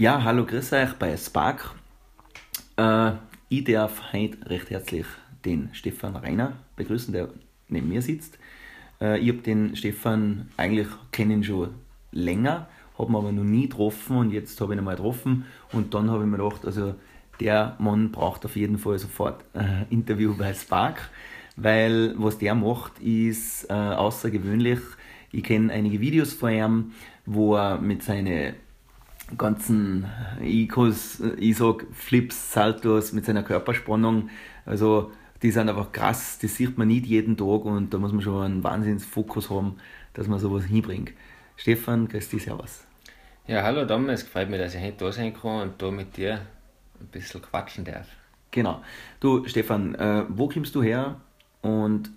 Ja, hallo, grüß euch bei Spark. Äh, ich darf heute recht herzlich den Stefan Reiner begrüßen, der neben mir sitzt. Äh, ich habe den Stefan eigentlich kennen schon länger, habe ihn aber noch nie getroffen und jetzt habe ich ihn mal getroffen und dann habe ich mir gedacht, also der Mann braucht auf jeden Fall sofort ein äh, Interview bei Spark, weil was der macht, ist äh, außergewöhnlich. Ich kenne einige Videos von ihm, wo er mit seinen ganzen Icos, ich sag Flips, Saltos mit seiner Körperspannung, also die sind einfach krass, das sieht man nicht jeden Tag und da muss man schon einen Wahnsinnsfokus haben, dass man sowas hinbringt. Stefan, grüß dich, servus. Ja, hallo Dom, es freut mich, dass ich heute da sein kann und da mit dir ein bisschen quatschen darf. Genau. Du, Stefan, äh, wo kommst du her und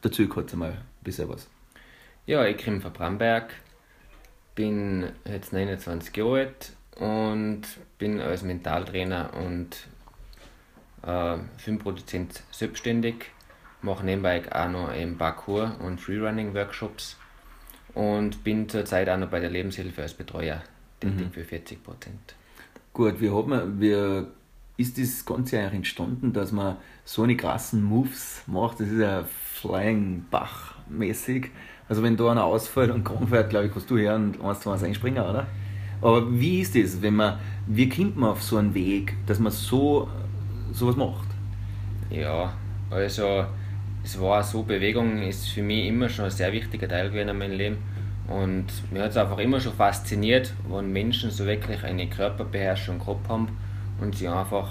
dazu kurz einmal ein bisschen was. Ja, ich komme von Bramberg, bin jetzt 29 Jahre alt und bin als Mentaltrainer und äh, Filmproduzent selbstständig. Mache nebenbei auch noch im Parkour und Freerunning-Workshops und bin zurzeit auch noch bei der Lebenshilfe als Betreuer tätig mhm. für 40 Prozent. Gut, wie, hat man, wie ist das Ganze eigentlich entstanden, dass man so eine krassen Moves macht? Das ist ja Flying Bach-mäßig. Also wenn da einer ausfällt und krank wird, glaube ich, kannst du her und eins zu eins einspringen, oder? Aber wie ist das, wenn man, wie kommt man auf so einen Weg, dass man so sowas macht? Ja, also es war so, Bewegung ist für mich immer schon ein sehr wichtiger Teil gewesen in meinem Leben. Und mir hat es einfach immer schon fasziniert, wenn Menschen so wirklich eine Körperbeherrschung gehabt haben und sie einfach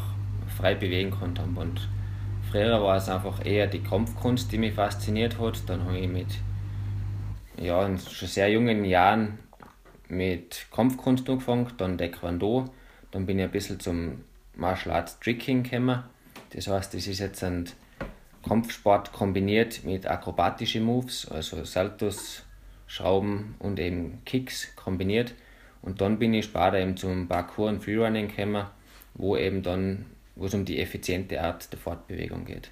frei bewegen konnten. Und früher war es einfach eher die Kampfkunst, die mich fasziniert hat. Dann habe ich mit ja, in schon sehr jungen Jahren mit Kampfkunst angefangen, dann Taekwondo, dann bin ich ein bisschen zum Martial Arts Tricking gekommen. Das heißt, das ist jetzt ein Kampfsport kombiniert mit akrobatischen Moves, also Saltos, Schrauben und eben Kicks kombiniert. Und dann bin ich später eben zum Parkour und Freerunning gekommen, wo eben dann, wo es um die effiziente Art der Fortbewegung geht.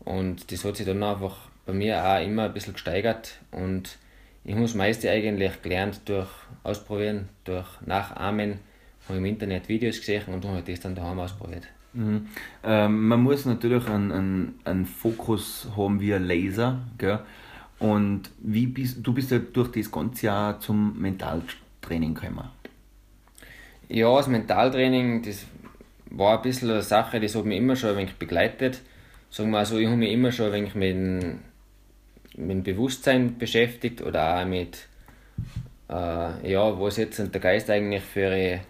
Und das hat sich dann einfach bei mir auch immer ein bisschen gesteigert und ich habe das meiste eigentlich gelernt durch Ausprobieren, durch Nachahmen, habe im Internet Videos gesehen und habe das dann daheim ausprobiert. Mhm. Ähm, man muss natürlich einen, einen, einen Fokus haben wie ein Laser. Gell? Und wie bist, du bist ja durch das ganze Jahr zum Mentaltraining gekommen. Ja, das Mentaltraining, das war ein bisschen eine Sache, das hat mich immer schon ein wenig begleitet. Sagen wir so, ich habe mich immer schon ein wenig mit, mit dem Bewusstsein beschäftigt oder auch mit, äh, ja, was jetzt der Geist eigentlich für,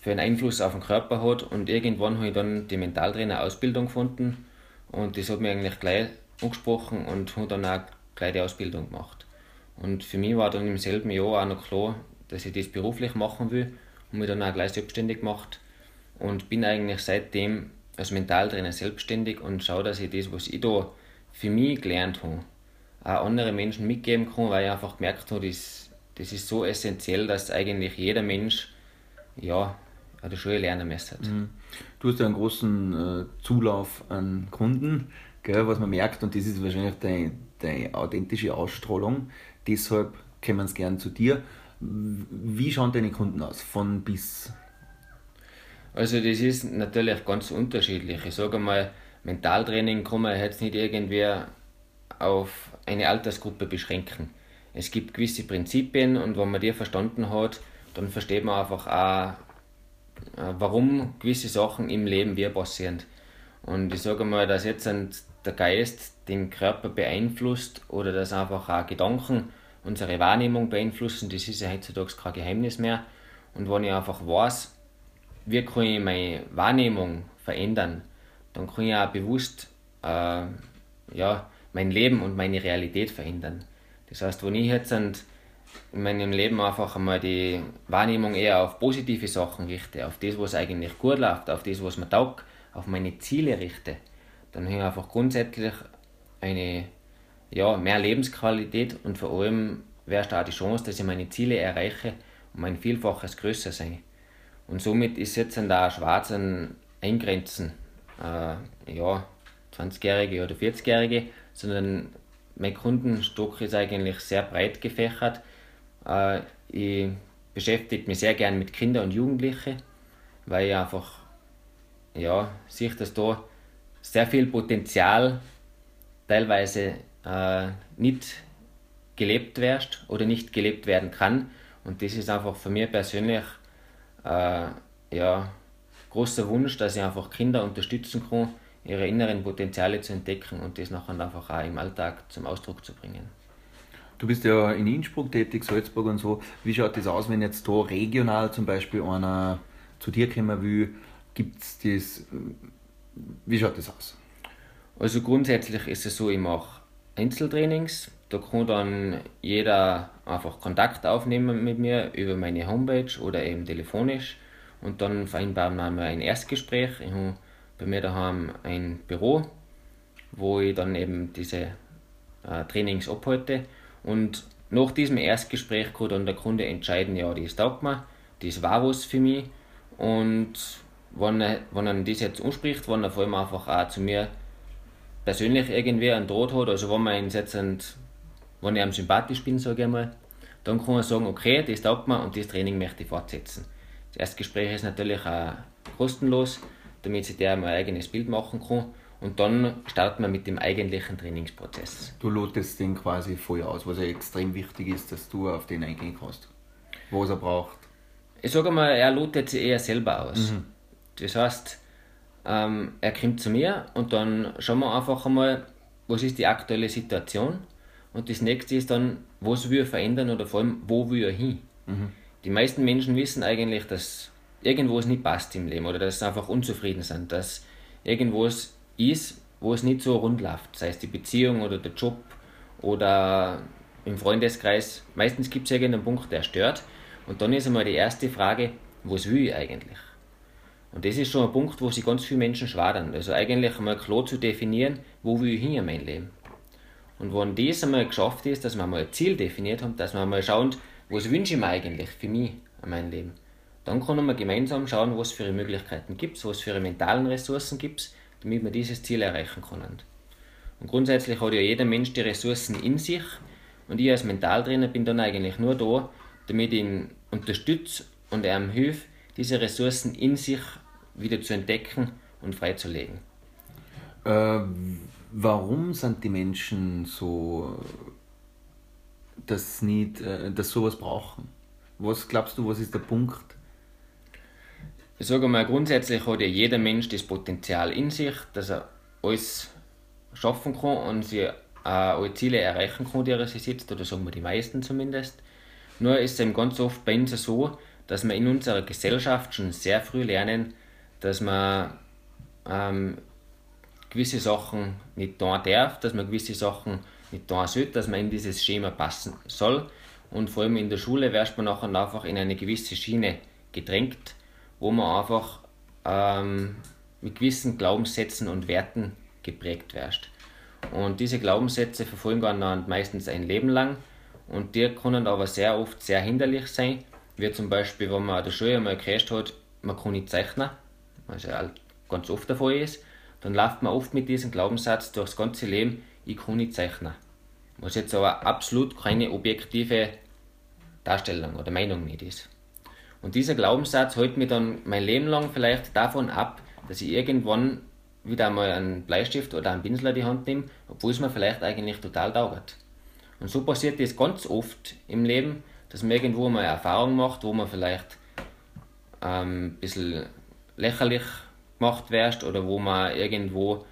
für einen Einfluss auf den Körper hat. Und irgendwann habe ich dann die Mentaltrainer-Ausbildung gefunden und das hat mich eigentlich gleich angesprochen und habe dann auch gleich die Ausbildung gemacht. Und für mich war dann im selben Jahr auch noch klar, dass ich das beruflich machen will und mich dann auch gleich selbstständig gemacht und bin eigentlich seitdem als Mentaltrainer selbstständig und schaue, dass ich das, was ich da für mich gelernt habe, auch andere Menschen mitgeben kann, weil ich einfach gemerkt habe, das, das ist so essentiell, dass eigentlich jeder Mensch ja, an der Schule lernen müsste. Mhm. Du hast ja einen großen äh, Zulauf an Kunden, gell, was man merkt, und das ist wahrscheinlich dein, deine authentische Ausstrahlung. Deshalb kommen sie gern zu dir. Wie schauen deine Kunden aus, von bis? Also das ist natürlich ganz unterschiedlich. Ich sage mal, Mentaltraining kann man jetzt nicht irgendwie auf eine Altersgruppe beschränken. Es gibt gewisse Prinzipien und wenn man die verstanden hat, dann versteht man einfach auch, äh, warum gewisse Sachen im Leben wie passieren. Und ich sage mal, dass jetzt der Geist den Körper beeinflusst oder dass einfach auch Gedanken unsere Wahrnehmung beeinflussen, das ist ja heutzutage kein Geheimnis mehr. Und wenn ich einfach weiß, wie kann ich meine Wahrnehmung verändern, dann kann ich auch bewusst äh, ja, mein Leben und meine Realität verändern. Das heißt, wenn ich jetzt in meinem Leben einfach einmal die Wahrnehmung eher auf positive Sachen richte, auf das, was eigentlich gut läuft, auf das, was mir taugt, auf meine Ziele richte, dann habe ich einfach grundsätzlich eine ja, mehr Lebensqualität und vor allem wäre da die Chance, dass ich meine Ziele erreiche und mein Vielfaches größer sein. Und somit ist jetzt an der schwarzen Eingrenzen, äh, ja, 20-Jährige oder 40-Jährige, sondern mein Kundenstock ist eigentlich sehr breit gefächert. Äh, ich beschäftige mich sehr gern mit Kindern und Jugendlichen, weil ich einfach ja, sehe, dass da sehr viel Potenzial teilweise äh, nicht gelebt wird oder nicht gelebt werden kann. Und das ist einfach für mich persönlich äh, ja, großer Wunsch, dass ich einfach Kinder unterstützen kann, ihre inneren Potenziale zu entdecken und das nachher einfach auch im Alltag zum Ausdruck zu bringen. Du bist ja in Innsbruck tätig, Salzburg und so. Wie schaut das aus, wenn jetzt da regional zum Beispiel einer zu dir kommen will? Gibt es das? Wie schaut das aus? Also grundsätzlich ist es so, ich mache Einzeltrainings. Da kann dann jeder einfach Kontakt aufnehmen mit mir über meine Homepage oder eben telefonisch. Und dann vereinbaren wir ein Erstgespräch. Ich habe bei mir daheim ein Büro, wo ich dann eben diese äh, Trainings abhalte. Und nach diesem Erstgespräch kann dann der Kunde entscheiden, ja, das taugt mir, das war was für mich. Und wenn er, wenn er das jetzt anspricht, wenn er vor allem einfach auch zu mir persönlich irgendwie einen Draht hat, also wenn man ihn jetzt, wenn ich ihm sympathisch bin, sage ich mal, dann kann er sagen, okay, das taugt mir und das Training möchte ich fortsetzen. Das Erstgespräch ist natürlich auch kostenlos, damit sich der ein eigenes Bild machen kann. Und dann startet man mit dem eigentlichen Trainingsprozess. Du lotest den quasi vorher aus, was ja extrem wichtig ist, dass du auf den eingehen kannst. Was er braucht. Ich sage mal, er lotet sich eher selber aus. Mhm. Das heißt, ähm, er kommt zu mir und dann schauen wir einfach einmal, was ist die aktuelle Situation. Und das nächste ist dann, was will er verändern oder vor allem, wo will er hin. Mhm. Die meisten Menschen wissen eigentlich, dass irgendwas nicht passt im Leben oder dass sie einfach unzufrieden sind, dass irgendwas ist, wo es nicht so rund läuft, sei es die Beziehung oder der Job oder im Freundeskreis. Meistens gibt es irgendeinen Punkt, der stört. Und dann ist einmal die erste Frage, was will ich eigentlich? Und das ist schon ein Punkt, wo sich ganz viele Menschen schwadern. Also eigentlich einmal klar zu definieren, wo will ich hin in mein Leben. Und wenn das einmal geschafft ist, dass wir mal ein Ziel definiert haben, dass wir mal schauen, was wünsche ich mir eigentlich für mich in meinem Leben, dann können wir gemeinsam schauen, was für Möglichkeiten gibt es, was für mentalen Ressourcen gibt es, damit wir dieses Ziel erreichen können. Und grundsätzlich hat ja jeder Mensch die Ressourcen in sich und ich als Mentaltrainer bin dann eigentlich nur da, damit ich ihn unterstütze und er ihm hilft, diese Ressourcen in sich wieder zu entdecken und freizulegen. Äh, warum sind die Menschen so, dass nicht, äh, dass sowas brauchen? Was glaubst du, was ist der Punkt? Ich sage mal, grundsätzlich hat ja jeder Mensch das Potenzial in sich, dass er alles schaffen kann und sie äh, alle Ziele erreichen kann, die er sich setzt, oder sagen wir die meisten zumindest. Nur ist es eben ganz oft bei uns so, dass wir in unserer Gesellschaft schon sehr früh lernen, dass man ähm, gewisse Sachen nicht tun darf, dass man gewisse Sachen nicht tun sollte, dass man in dieses Schema passen soll. Und vor allem in der Schule wird man nachher einfach in eine gewisse Schiene gedrängt, wo man einfach ähm, mit gewissen Glaubenssätzen und Werten geprägt wird. Und diese Glaubenssätze verfolgen dann meistens ein Leben lang und die können aber sehr oft sehr hinderlich sein wie zum Beispiel, wenn man an der Schule einmal gehört hat, man kann nicht zeichnen, was ja ganz oft der Fall ist, dann läuft man oft mit diesem Glaubenssatz durchs ganze Leben, ich kann nicht zeichnen. Was jetzt aber absolut keine objektive Darstellung oder Meinung nicht ist. Und dieser Glaubenssatz hält mich dann mein Leben lang vielleicht davon ab, dass ich irgendwann wieder einmal einen Bleistift oder einen Pinsel in die Hand nehme, obwohl es mir vielleicht eigentlich total dauert. Und so passiert das ganz oft im Leben, dass man irgendwo mal eine Erfahrung macht, wo man vielleicht ähm, ein bisschen lächerlich gemacht wird oder wo man irgendwo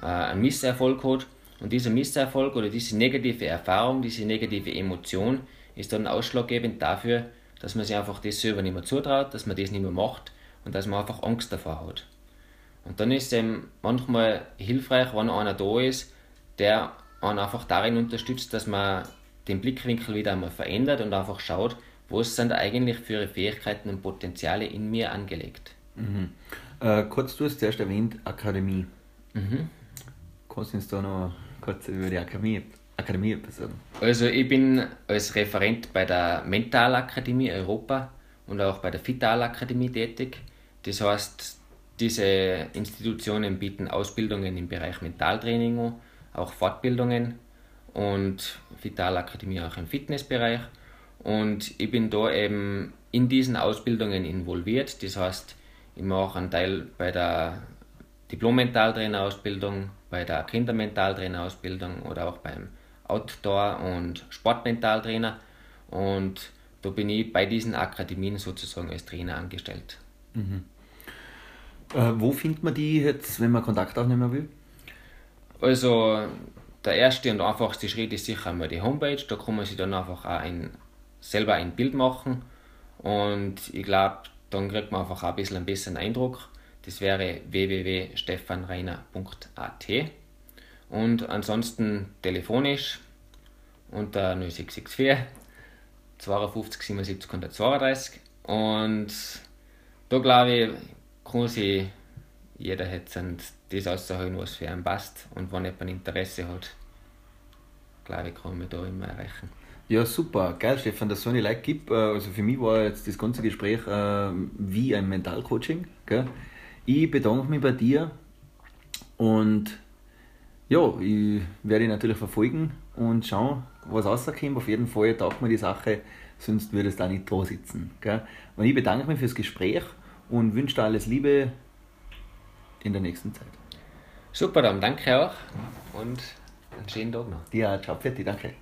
äh, einen Misserfolg hat. Und dieser Misserfolg oder diese negative Erfahrung, diese negative Emotion ist dann ausschlaggebend dafür, dass man sich einfach das selber nicht mehr zutraut, dass man das nicht mehr macht und dass man einfach Angst davor hat. Und dann ist es eben manchmal hilfreich, wenn einer da ist, der einen einfach darin unterstützt, dass man den Blickwinkel wieder einmal verändert und einfach schaut, was sind eigentlich für ihre Fähigkeiten und Potenziale in mir angelegt. Mhm. Äh, kurz, du hast zuerst erwähnt Akademie. Mhm. Kannst du uns da noch kurz über die Akademie, Akademie etwas sagen? Also ich bin als Referent bei der Mentalakademie Europa und auch bei der Vitalakademie tätig. Das heißt, diese Institutionen bieten Ausbildungen im Bereich Mentaltraining an, auch Fortbildungen und Vitalakademie auch im Fitnessbereich. Und ich bin da eben in diesen Ausbildungen involviert. Das heißt, ich mache einen Teil bei der Diplom-Mentaltrainer-Ausbildung, bei der Kindermentaltrainer-Ausbildung oder auch beim Outdoor- und Sportmentaltrainer. Und da bin ich bei diesen Akademien sozusagen als Trainer angestellt. Mhm. Äh, wo findet man die jetzt, wenn man Kontakt aufnehmen will? Also der erste und einfachste Schritt ist sicher einmal die Homepage. Da kann man sich dann einfach auch ein, selber ein Bild machen. Und ich glaube, dann kriegt man einfach ein bisschen einen besseren Eindruck. Das wäre www.stefanreiner.at. Und ansonsten telefonisch unter 0664 52 77 132. Und da glaube ich, kann sich jeder jetzt das auszuholen, was für einen passt. Und wenn jemand Interesse hat, glaube ich, kann man da immer erreichen. Ja, super. Geil, Stefan, dass es so eine Like gibt. Äh, also für mich war jetzt das ganze Gespräch äh, wie ein Mentalcoaching. Gell? Ich bedanke mich bei dir und ja, ich werde ihn natürlich verfolgen und schauen, was rauskommt. Auf jeden Fall taugt mir die Sache, sonst würde es da nicht da sitzen. Gell? Und ich bedanke mich fürs Gespräch und wünsche dir alles Liebe in der nächsten Zeit. Super, dann danke auch und einen schönen Tag noch. Ja, ciao, Fetti, danke.